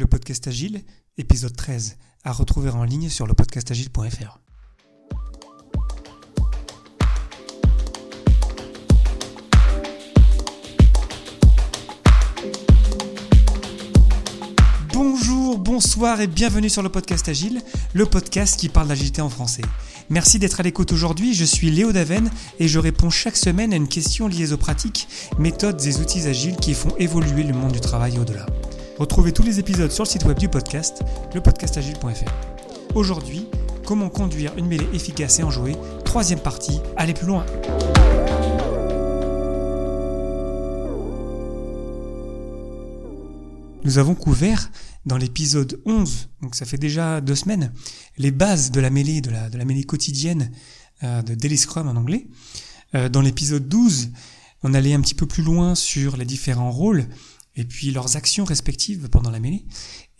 le podcast Agile, épisode 13, à retrouver en ligne sur le podcastagile.fr. Bonjour, bonsoir et bienvenue sur le podcast Agile, le podcast qui parle d'agilité en français. Merci d'être à l'écoute aujourd'hui, je suis Léo Daven et je réponds chaque semaine à une question liée aux pratiques, méthodes et outils agiles qui font évoluer le monde du travail au-delà. Retrouvez tous les épisodes sur le site web du podcast, lepodcastagile.fr. Aujourd'hui, comment conduire une mêlée efficace et enjouée, troisième partie, allez plus loin. Nous avons couvert dans l'épisode 11, donc ça fait déjà deux semaines, les bases de la mêlée, de la, de la mêlée quotidienne euh, de Daily Scrum en anglais. Euh, dans l'épisode 12, on allait un petit peu plus loin sur les différents rôles et puis leurs actions respectives pendant la mêlée.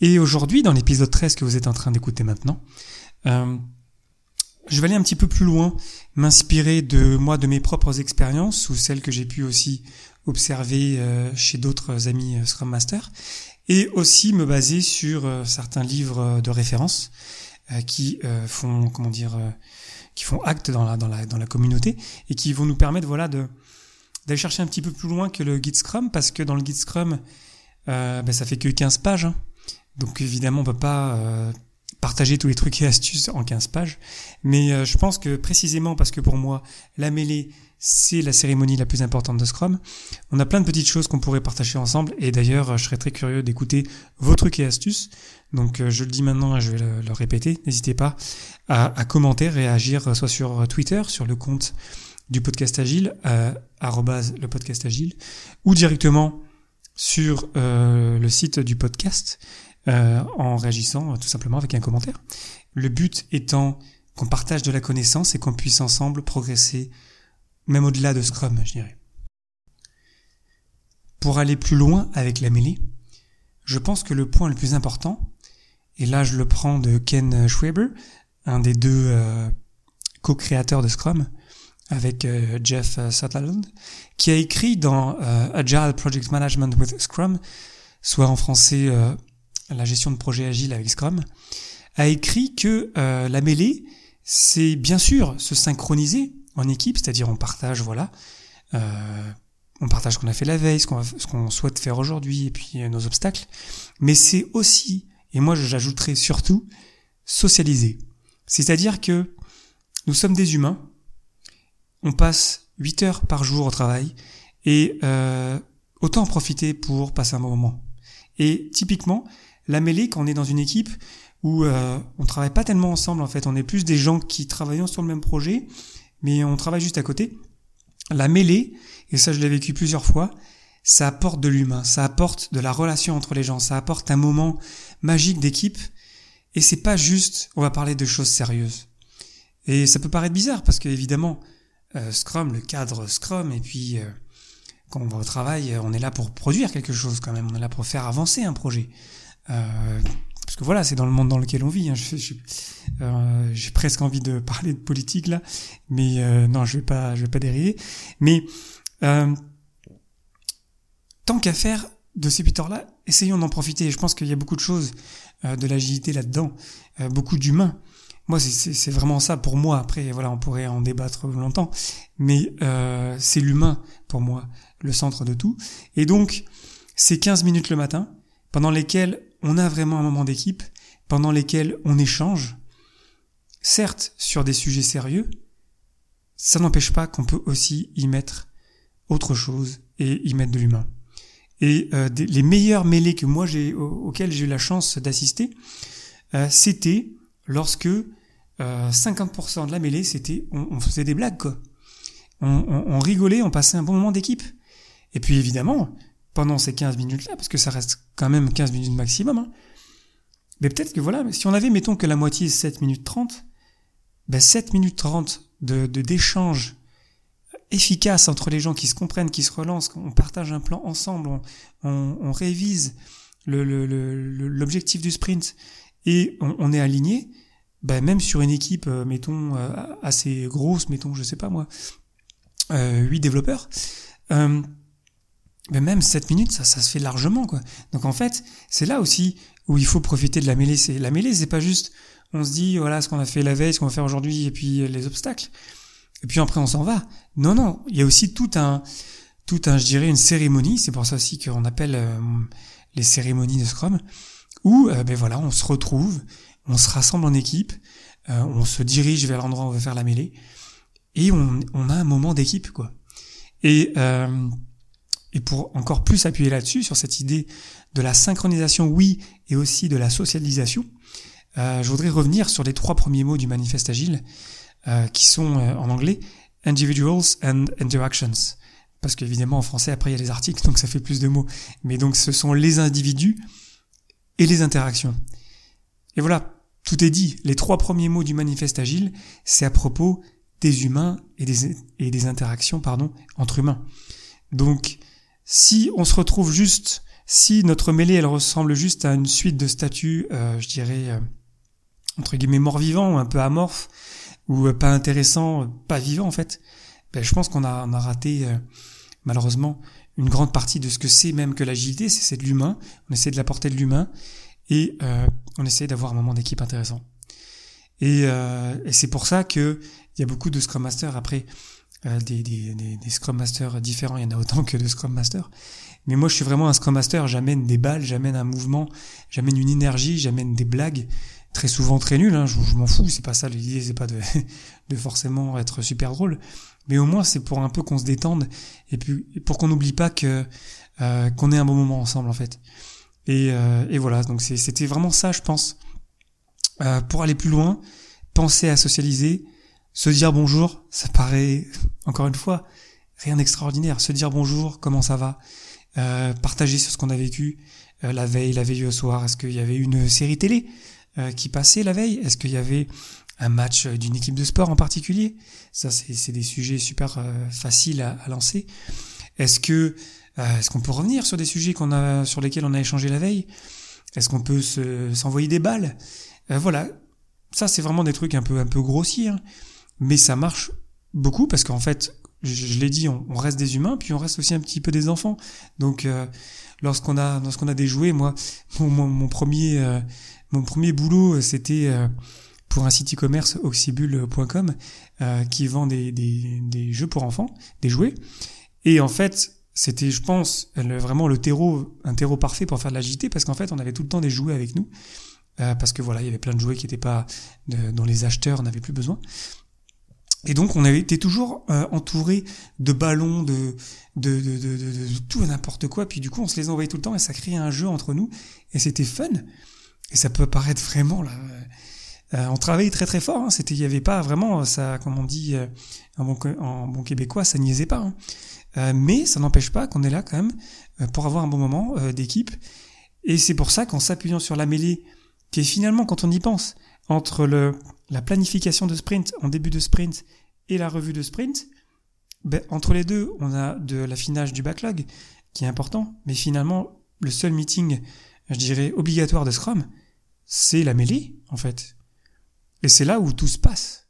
Et aujourd'hui, dans l'épisode 13 que vous êtes en train d'écouter maintenant, euh, je vais aller un petit peu plus loin, m'inspirer de moi, de mes propres expériences ou celles que j'ai pu aussi observer euh, chez d'autres amis euh, Scrum Master, et aussi me baser sur certains livres de référence qui font comment dire qui font acte dans la dans la dans la communauté et qui vont nous permettre voilà de d'aller chercher un petit peu plus loin que le guide Scrum parce que dans le guide Scrum euh, ben, ça fait que 15 pages hein. donc évidemment on peut pas euh, partager tous les trucs et astuces en 15 pages mais euh, je pense que précisément parce que pour moi la mêlée c'est la cérémonie la plus importante de Scrum. On a plein de petites choses qu'on pourrait partager ensemble et d'ailleurs je serais très curieux d'écouter vos trucs et astuces. Donc je le dis maintenant et je vais le, répéter. N'hésitez pas à, à, commenter, réagir soit sur Twitter, sur le compte du podcast agile, euh, le podcast agile, ou directement sur euh, le site du podcast euh, en réagissant tout simplement avec un commentaire. Le but étant qu'on partage de la connaissance et qu'on puisse ensemble progresser même au-delà de Scrum, je dirais. Pour aller plus loin avec la mêlée, je pense que le point le plus important, et là je le prends de Ken Schwaber, un des deux co-créateurs de Scrum, avec euh, Jeff euh, Sutherland, qui a écrit dans Agile Project Management with Scrum, soit en français la gestion de projet agile avec Scrum, a écrit que la mêlée, c'est bien sûr se synchroniser en équipe, c'est-à-dire on partage, voilà, euh, on partage ce qu'on a fait la veille, ce qu'on, ce qu'on souhaite faire aujourd'hui, et puis euh, nos obstacles. Mais c'est aussi, et moi j'ajouterais surtout, socialiser. C'est-à-dire que nous sommes des humains, on passe 8 heures par jour au travail, et euh, autant en profiter pour passer un bon moment. Et typiquement, la mêlée, quand on est dans une équipe où euh, on travaille pas tellement ensemble en fait, on est plus des gens qui travaillent sur le même projet, mais on travaille juste à côté. La mêlée, et ça je l'ai vécu plusieurs fois, ça apporte de l'humain, ça apporte de la relation entre les gens, ça apporte un moment magique d'équipe, et c'est pas juste, on va parler de choses sérieuses. Et ça peut paraître bizarre parce que évidemment, Scrum, le cadre Scrum, et puis euh, quand on va au travail, on est là pour produire quelque chose quand même, on est là pour faire avancer un projet. Euh, parce que voilà, c'est dans le monde dans lequel on vit. Hein. Euh, j'ai presque envie de parler de politique là, mais euh, non, je vais pas, je vais pas dériver. Mais euh, tant qu'à faire de ces pitors-là, essayons d'en profiter. Je pense qu'il y a beaucoup de choses de l'agilité là-dedans, beaucoup d'humains. Moi, c'est vraiment ça pour moi. Après, voilà, on pourrait en débattre longtemps, mais c'est l'humain pour moi, le centre de tout. Et donc, c'est 15 minutes le matin, pendant lesquelles on a vraiment un moment d'équipe pendant lesquels on échange, certes sur des sujets sérieux, ça n'empêche pas qu'on peut aussi y mettre autre chose et y mettre de l'humain. Et euh, les meilleurs mêlées que moi j'ai auxquels j'ai eu la chance d'assister, euh, c'était lorsque 50% euh, de la mêlée, c'était on, faisait des blagues. On, rigolait, on passait un bon moment d'équipe. Et puis évidemment, pendant ces 15 minutes-là, parce que ça reste quand même 15 minutes maximum, hein, mais peut-être que voilà, si on avait, mettons que la moitié 7 minutes 30, ben 7 minutes 30 de, d'échange efficace entre les gens qui se comprennent, qui se relancent, on partage un plan ensemble, on, révise l'objectif du sprint et on est aligné, ben même sur une équipe, euh, mettons, euh, assez grosse, mettons, je sais pas moi, euh, 8 développeurs, euh, mais même 7 minutes, ça, ça se fait largement, quoi. Donc en fait, c'est là aussi où il faut profiter de la mêlée. C'est, la mêlée, c'est pas juste, on se dit, voilà, ce qu'on a fait la veille, ce qu'on va faire aujourd'hui, et puis les obstacles. Et puis après, on s'en va. Non, non, il y a aussi tout un, tout un, je dirais, une cérémonie. C'est pour ça aussi qu'on appelle les cérémonies de Scrum, où, ben voilà, on se retrouve, on se rassemble en équipe, euh, on se dirige vers l'endroit où on va faire la mêlée, et on, a un moment d'équipe, quoi. Et et pour encore plus appuyer là-dessus, sur cette idée de la synchronisation, oui, et aussi de la socialisation, euh, je voudrais revenir sur les trois premiers mots du manifeste agile, euh, qui sont euh, en anglais individuals and interactions. Parce qu'évidemment en français après il y a les articles, donc ça fait plus de mots. Mais donc ce sont les individus et les interactions. Et voilà, tout est dit. Les trois premiers mots du manifeste agile, c'est à propos des humains et des, interactions pardon, entre humains. Donc si on se retrouve juste, si notre mêlée elle ressemble juste à une suite de statuts, euh, je dirais euh, entre guillemets mort-vivant, un peu amorphe, ou euh, pas intéressant, pas vivant en fait, ben, je pense qu'on a, on a raté malheureusement une grande partie de ce que c'est même que l'agilité, c'est de l'humain. On essaie de l'apporter de l'humain et on essaie d'avoir un moment d'équipe intéressant. Et, et c'est pour ça que il y a beaucoup de Scrum Masters après euh, des, des, des, Scrum Masters différents, il y en a autant que de Scrum Masters. Mais moi, je suis vraiment un Scrum Master, j'amène des balles, j'amène un mouvement, j'amène une énergie, j'amène des blagues, très souvent très nulles, hein, je, m'en fous, c'est pas ça l'idée, c'est pas de, de forcément être super drôle, mais au moins c'est pour un peu qu'on se détende, et puis pour qu'on n'oublie pas que euh, qu'on ait un bon moment ensemble en fait. Et, euh, et voilà, donc c'était vraiment ça, je pense. Euh, pour aller plus loin, penser à socialiser, se dire bonjour, ça paraît, encore une fois, rien d'extraordinaire. Se dire bonjour, comment ça va, euh, partager sur ce qu'on a vécu la veille, la veille au soir. Est-ce qu'il y avait une série télé qui passait la veille? Est-ce qu'il y avait un match d'une équipe de sport en particulier? Ça, c'est des sujets super faciles à, lancer. Est-ce que est-ce qu'on peut revenir sur des sujets qu'on a sur lesquels on a échangé la veille? Est-ce qu'on peut s'envoyer des balles? Voilà, ça c'est vraiment des trucs un peu un peu grossiers. Hein mais ça marche beaucoup parce qu'en fait, je, l'ai dit, on, reste des humains, puis on reste aussi un petit peu des enfants. Donc, euh, lorsqu'on a lorsqu'on a des jouets, moi, mon, premier euh, mon premier boulot, c'était euh, pour un site e-commerce oxybul.com qui vend des, des jeux pour enfants, des jouets. Et en fait, c'était, je pense, vraiment le terreau, un terreau parfait pour faire de l'agilité parce qu'en fait, on avait tout le temps des jouets avec nous. parce que voilà, il y avait plein de jouets qui n'étaient pas, dont les acheteurs n'avaient plus besoin. Et donc on avait été toujours euh, entouré de ballons, de de, de, de, de, tout et n'importe quoi. Puis du coup on se les envoyait tout le temps et ça créait un jeu entre nous et c'était fun. Et ça peut paraître vraiment là. Euh, on travaillait très très fort. Hein. C'était, il y avait pas vraiment ça, comme on dit euh, en, bon, en bon québécois, ça niaisait pas. Hein. Euh, mais ça n'empêche pas qu'on est là quand même euh, pour avoir un bon moment d'équipe. Et c'est pour ça qu'en s'appuyant sur la mêlée, qui est finalement quand on y pense, entre le la planification de sprint en début de sprint et la revue de sprint, ben, entre les deux, on a de l'affinage du backlog qui est important, mais finalement, le seul meeting, je dirais, obligatoire de Scrum, c'est la mêlée, en fait. Et c'est là où tout se passe.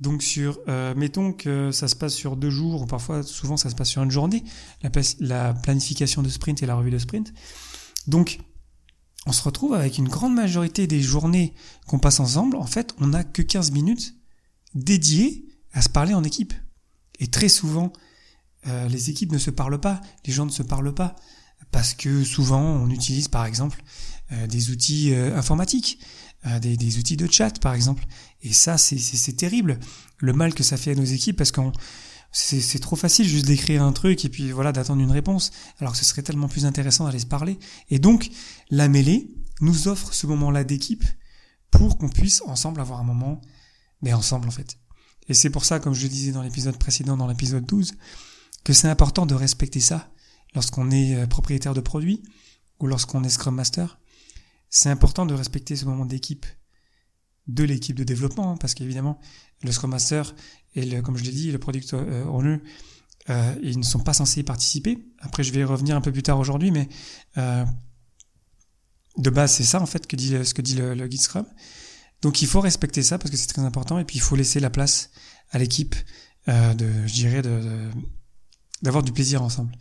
Donc sur, euh, mettons que ça se passe sur deux jours, ou parfois, souvent, ça se passe sur une journée, la, la planification de sprint et la revue de sprint. Donc, on se retrouve avec une grande majorité des journées qu'on passe ensemble, en fait, on n'a que 15 minutes dédiées à se parler en équipe. Et très souvent, euh, les équipes ne se parlent pas, les gens ne se parlent pas, parce que souvent on utilise par exemple euh, des outils euh, informatiques, des, des, outils de chat par exemple. Et ça, c'est terrible, le mal que ça fait à nos équipes, parce qu'on c'est trop facile juste d'écrire un truc et puis voilà d'attendre une réponse, alors que ce serait tellement plus intéressant d'aller se parler. Et donc la mêlée nous offre ce moment-là d'équipe pour qu'on puisse ensemble avoir un moment, mais ensemble en fait. Et c'est pour ça, comme je le disais dans l'épisode précédent, dans l'épisode 12, que c'est important de respecter ça lorsqu'on est euh, propriétaire de produit ou lorsqu'on est Scrum Master. C'est important de respecter ce moment d'équipe de l'équipe de développement, hein, parce qu'évidemment, le Scrum Master et le, comme je l'ai dit, le Product euh, Owner, euh, ils ne sont pas censés y participer. Après, je vais y revenir un peu plus tard aujourd'hui, mais euh, de base, c'est ça en fait que dit, ce que dit le, le guide Scrum. Donc, il faut respecter ça parce que c'est très important, et puis il faut laisser la place à l'équipe de, je dirais, de, d'avoir du plaisir ensemble.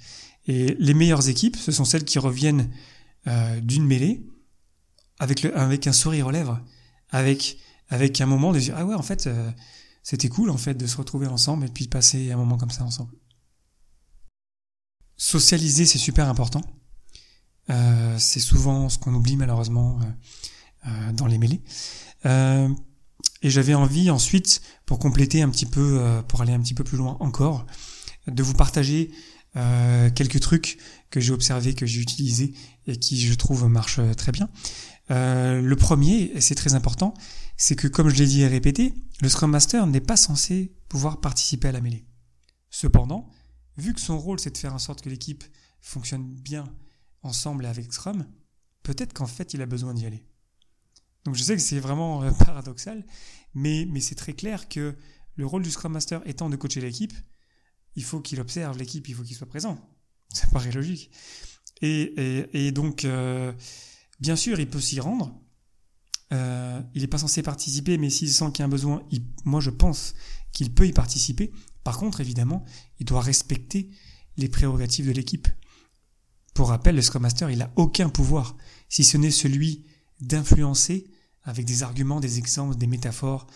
Et les meilleures équipes, ce sont celles qui reviennent d'une mêlée avec, le, avec un sourire aux lèvres, avec, avec un moment de dire ah ouais en fait euh, c'était cool en fait de se retrouver ensemble et puis de passer un moment comme ça ensemble. Socialiser c'est super important. Euh, c'est souvent ce qu'on oublie malheureusement dans les mêlées. et j'avais envie ensuite, pour compléter un petit peu, pour aller un petit peu plus loin encore, de vous partager euh, quelques trucs que j'ai observés, que j'ai utilisés et qui je trouve marchent très bien. Euh, le premier, et c'est très important, c'est que comme je l'ai dit et répété, le Scrum Master n'est pas censé pouvoir participer à la mêlée. Cependant, vu que son rôle c'est de faire en sorte que l'équipe fonctionne bien ensemble et avec Scrum, peut-être qu'en fait il a besoin d'y aller. Donc je sais que c'est vraiment euh, paradoxal, mais, mais c'est très clair que le rôle du Scrum Master étant de coacher l'équipe, il faut qu'il observe l'équipe, il faut qu'il soit présent. Ça paraît logique. Et, donc, euh, bien sûr, il peut s'y rendre. Euh, il n'est pas censé participer, mais s'il sent qu'il y a un besoin, moi je pense qu'il peut y participer. Par contre, évidemment, il doit respecter les prérogatives de l'équipe. Pour rappel, le Scrum Master, il n'a aucun pouvoir, si ce n'est celui d'influencer avec des arguments, des exemples, des métaphores,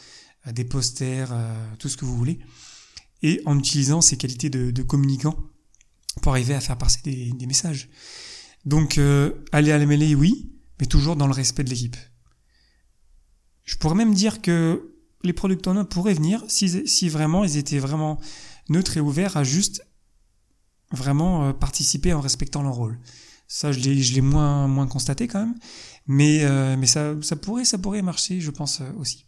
euh, des posters, tout ce que vous voulez, et en utilisant ses qualités de, communicant pour arriver à faire passer des, messages. Donc euh, aller à la mêlée, oui, mais toujours dans le respect de l'équipe. Je pourrais même dire que les product owners pourraient venir si, si vraiment ils étaient vraiment neutres et ouverts à juste vraiment euh, participer en respectant leur rôle. Ça, je l'ai, je l'ai moins, moins constaté quand même, mais, euh, mais ça, ça pourrait, ça pourrait marcher, je pense aussi.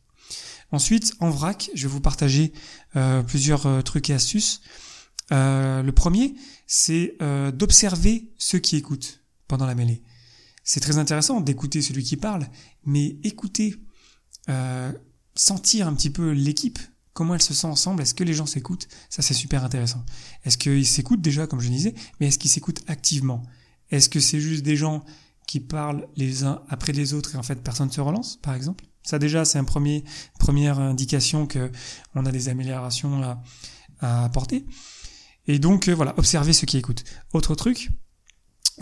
Ensuite, en vrac, je vais vous partager euh, plusieurs euh, trucs et astuces. Euh, le premier, c'est d'observer ceux qui écoutent pendant la mêlée. C'est très intéressant d'écouter celui qui parle, mais écouter, sentir un petit peu l'équipe, comment elle se sent ensemble, est-ce que les gens s'écoutent Ça, c'est super intéressant. Est-ce qu'ils s'écoutent déjà, comme je disais, mais est-ce qu'ils s'écoutent activement? Est-ce que c'est juste des gens qui parlent les uns après les autres et en fait personne ne se relance, par exemple? Ça déjà, c'est un premier première indication que on a des améliorations à, à apporter. Et donc euh, voilà, observez ceux qui écoutent. Autre truc,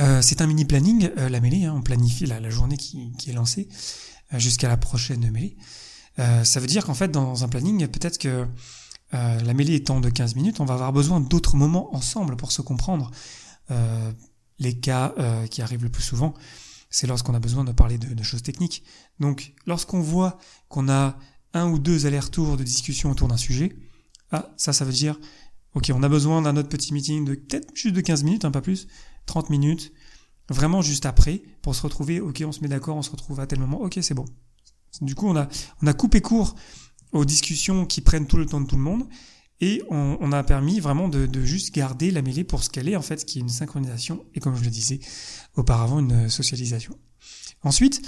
euh, c'est un mini planning, euh, la mêlée. Hein, on planifie la, journée qui, est lancée jusqu'à la prochaine mêlée. ça veut dire qu'en fait, dans un planning, peut-être que la mêlée étant de 15 minutes, on va avoir besoin d'autres moments ensemble pour se comprendre. les cas qui arrivent le plus souvent, c'est lorsqu'on a besoin de parler de, choses techniques. Donc, lorsqu'on voit qu'on a un ou deux allers-retours de discussion autour d'un sujet, ah, ça, ça veut dire, ok, on a besoin d'un autre petit meeting de peut-être juste de 15 minutes, un hein, pas plus, 30 minutes, vraiment juste après, pour se retrouver, ok, on se met d'accord, on se retrouve à tel moment, ok, c'est bon. Du coup, on a, on a coupé court aux discussions qui prennent tout le temps de tout le monde, et on, a permis vraiment de, juste garder la mêlée pour ce qu'elle est, en fait, qui est une synchronisation, et comme je le disais auparavant, une socialisation. Ensuite,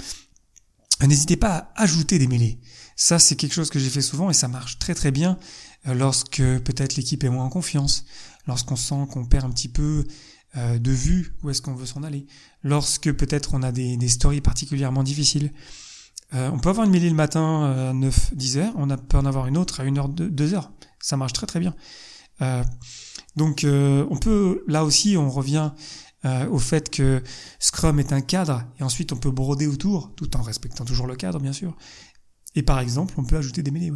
n'hésitez pas à ajouter des mêlées. Ça, c'est quelque chose que j'ai fait souvent et ça marche très très bien euh, lorsque peut-être l'équipe est moins en confiance, lorsqu'on sent qu'on perd un petit peu euh, de vue où est-ce qu'on veut s'en aller, lorsque peut-être on a des, stories particulièrement difficiles. Euh, on peut avoir une mêlée le matin à 9-10 heures, on peut en avoir une autre à 1 heure, 2 heures. Ça marche très très bien. Euh, donc on peut, là aussi, on revient au fait que Scrum est un cadre, et ensuite on peut broder autour, tout en respectant toujours le cadre, bien sûr. Et par exemple, on peut ajouter des mêlées.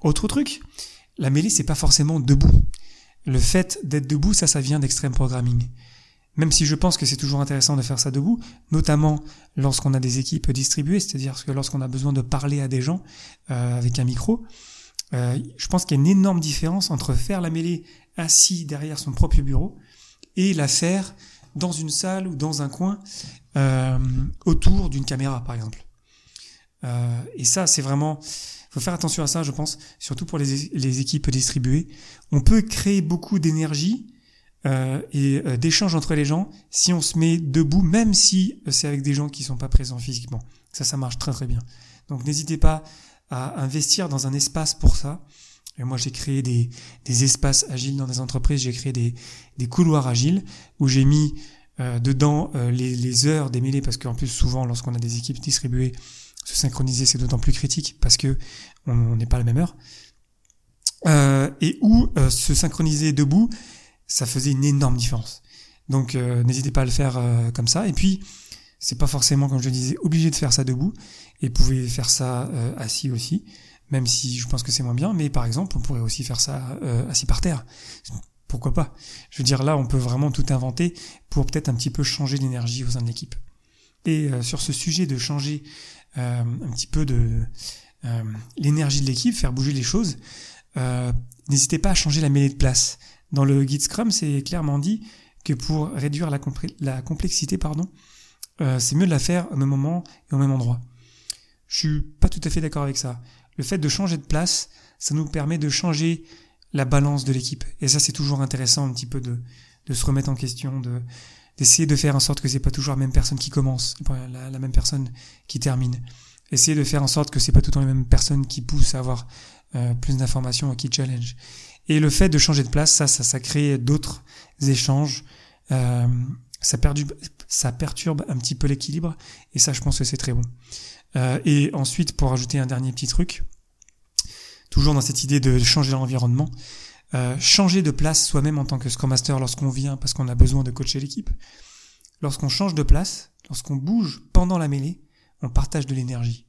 Autre truc, la mêlée, c'est pas forcément debout. Le fait d'être debout, ça, ça vient d'extreme programming. Même si je pense que c'est toujours intéressant de faire ça debout, notamment lorsqu'on a des équipes distribuées, c'est-à-dire que lorsqu'on a besoin de parler à des gens euh, avec un micro, euh, je pense qu'il y a une énorme différence entre faire la mêlée assis derrière son propre bureau et la faire dans une salle ou dans un coin euh, autour d'une caméra, par exemple. et ça, c'est vraiment, faut faire attention à ça, je pense, surtout pour les, équipes distribuées. On peut créer beaucoup d'énergie euh, et euh, d'échange entre les gens si on se met debout, même si c'est avec des gens qui sont pas présents physiquement. Ça, ça marche très très bien. Donc n'hésitez pas à investir dans un espace pour ça. Et moi, j'ai créé des, des espaces agiles dans des entreprises. J'ai créé des, des couloirs agiles où j'ai mis euh, dedans les, les, heures des parce qu'en plus souvent, lorsqu'on a des équipes distribuées, se synchroniser c'est d'autant plus critique parce que on n'est pas à la même heure. et où se synchroniser debout ça faisait une énorme différence. Donc n'hésitez pas à le faire comme ça. Et puis, c'est pas forcément, comme je le disais, obligé de faire ça debout. Et vous pouvez faire ça assis aussi, même si je pense que c'est moins bien. Mais par exemple, on pourrait aussi faire ça assis par terre pourquoi pas? Je veux dire, là, on peut vraiment tout inventer pour peut-être un petit peu changer l'énergie au sein de l'équipe. Et euh, sur ce sujet de changer euh, un petit peu de euh, l'énergie de l'équipe, faire bouger les choses, n'hésitez pas à changer la mêlée de place. Dans le guide Scrum, c'est clairement dit que pour réduire la, la complexité, pardon, c'est mieux de la faire au même moment et au même endroit. Je suis pas tout à fait d'accord avec ça. Le fait de changer de place, ça nous permet de changer la balance de l'équipe. Et ça, c'est toujours intéressant un petit peu de, de se remettre en question, de d'essayer de faire en sorte que c'est pas toujours la même personne qui commence, la, même personne qui termine. Essayer de faire en sorte que c'est pas tout le temps les mêmes personnes qui poussent à avoir euh, plus d'informations et qui challenge. Et le fait de changer de place, ça, ça, ça crée d'autres échanges. Euh, ça, perdu, ça perturbe un petit peu l'équilibre. Et ça, je pense que c'est très bon. Euh, et ensuite, pour ajouter un dernier petit truc, toujours dans cette idée de changer l'environnement, euh, changer de place soi-même en tant que Scrum Master lorsqu'on vient parce qu'on a besoin de coacher l'équipe. Lorsqu'on change de place, lorsqu'on bouge pendant la mêlée, on partage de l'énergie.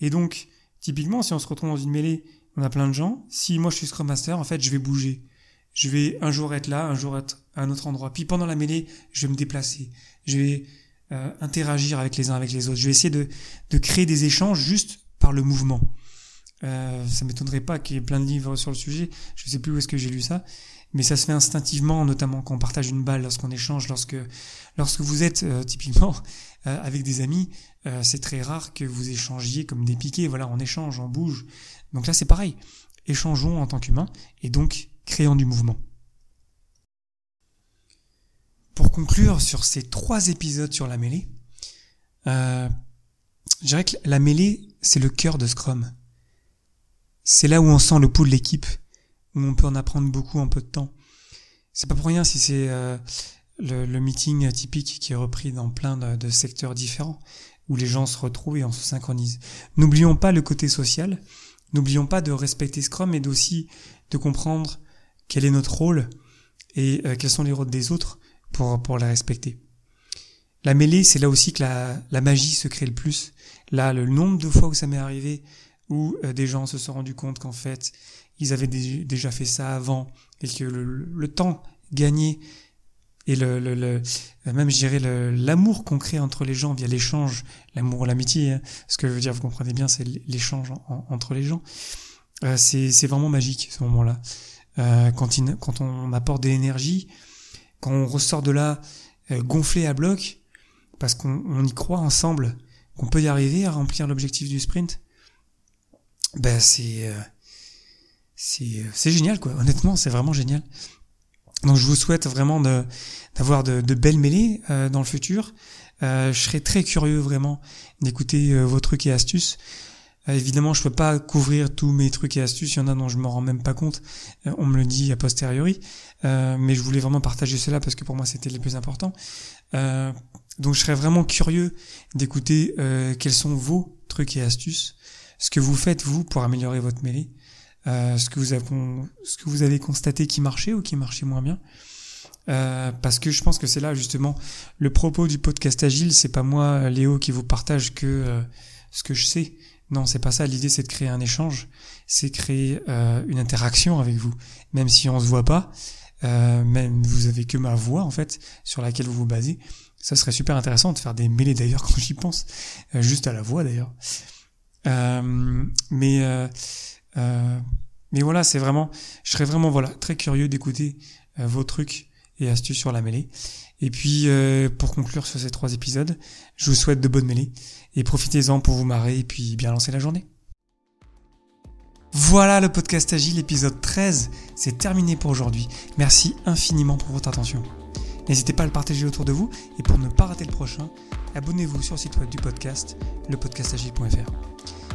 Et donc, typiquement, si on se retrouve dans une mêlée, on a plein de gens. Si moi je suis Scrum Master, en fait, je vais bouger. Je vais un jour être là, un jour être à un autre endroit. Puis pendant la mêlée, je vais me déplacer. Je vais euh, interagir avec les uns avec les autres. Je vais essayer de, de créer des échanges juste par le mouvement. Euh, ça m'étonnerait pas qu'il y ait plein de livres sur le sujet. Je sais plus où est-ce que j'ai lu ça, mais ça se fait instinctivement, notamment quand on partage une balle, lorsqu'on échange, lorsque lorsque vous êtes euh, typiquement euh, avec des amis, euh, c'est très rare que vous échangiez comme des piquets. Voilà, on échange, on bouge. Donc là, c'est pareil. Échangeons en tant qu'humains et donc créons du mouvement. Pour conclure sur ces trois épisodes sur la mêlée, je dirais que la mêlée, c'est le cœur de Scrum. C'est là où on sent le pouls de l'équipe, où on peut en apprendre beaucoup en peu de temps. C'est pas pour rien si c'est euh, le, meeting typique qui est repris dans plein de, secteurs différents, où les gens se retrouvent et on se synchronise. N'oublions pas le côté social, n'oublions pas de respecter Scrum, mais aussi de comprendre quel est notre rôle et euh, quels sont les rôles des autres pour, pour la respecter. La mêlée, c'est là aussi que la, la magie se crée le plus. Là, le nombre de fois où ça m'est arrivé où euh, des gens se sont rendus compte qu'en fait, ils avaient déjà fait ça avant et que le, temps gagné et le, le, même je dirais l'amour qu'on crée entre les gens via l'échange, l'amour, l'amitié, hein, ce que je veux dire, vous comprenez bien, c'est l'échange entre les gens. Euh, c'est vraiment magique ce moment-là. Euh, quand, on apporte de l'énergie, quand on ressort de là euh, gonflé à bloc, parce qu'on y croit ensemble, qu'on peut y arriver à remplir l'objectif du sprint, ben c'est euh, c'est euh, c'est génial quoi. Honnêtement, c'est vraiment génial. Donc je vous souhaite vraiment d'avoir de, belles mêlées euh, dans le futur. je serais très curieux vraiment d'écouter vos trucs et astuces. évidemment, je peux pas couvrir tous mes trucs et astuces. Il y en a dont je m'en rends même pas compte. on me le dit a posteriori, mais je voulais vraiment partager cela parce que pour moi c'était les plus importants. donc je serais vraiment curieux d'écouter quels sont vos trucs et astuces ce que vous faites vous pour améliorer votre mêlée, euh, ce que vous avez ce que vous avez constaté qui marchait ou qui marchait moins bien. Euh, parce que je pense que c'est là justement le propos du podcast agile, c'est pas moi Léo qui vous partage que euh, ce que je sais. Non, c'est pas ça. L'idée c'est de créer un échange, c'est créer euh, une interaction avec vous, même si on se voit pas, même vous avez que ma voix en fait sur laquelle vous vous basez. Ça serait super intéressant de faire des mêlées d'ailleurs quand j'y pense, juste à la voix d'ailleurs. Euh, mais euh, euh, mais voilà, c'est vraiment, je serais vraiment voilà très curieux d'écouter vos trucs et astuces sur la mêlée. Et puis pour conclure sur ces trois épisodes, je vous souhaite de bonnes mêlées et profitez-en pour vous marrer et puis bien lancer la journée. Voilà le podcast Agile épisode 13, c'est terminé pour aujourd'hui. Merci infiniment pour votre attention. N'hésitez pas à le partager autour de vous et pour ne pas rater le prochain, abonnez-vous sur le site web du podcast, lepodcastagile.fr.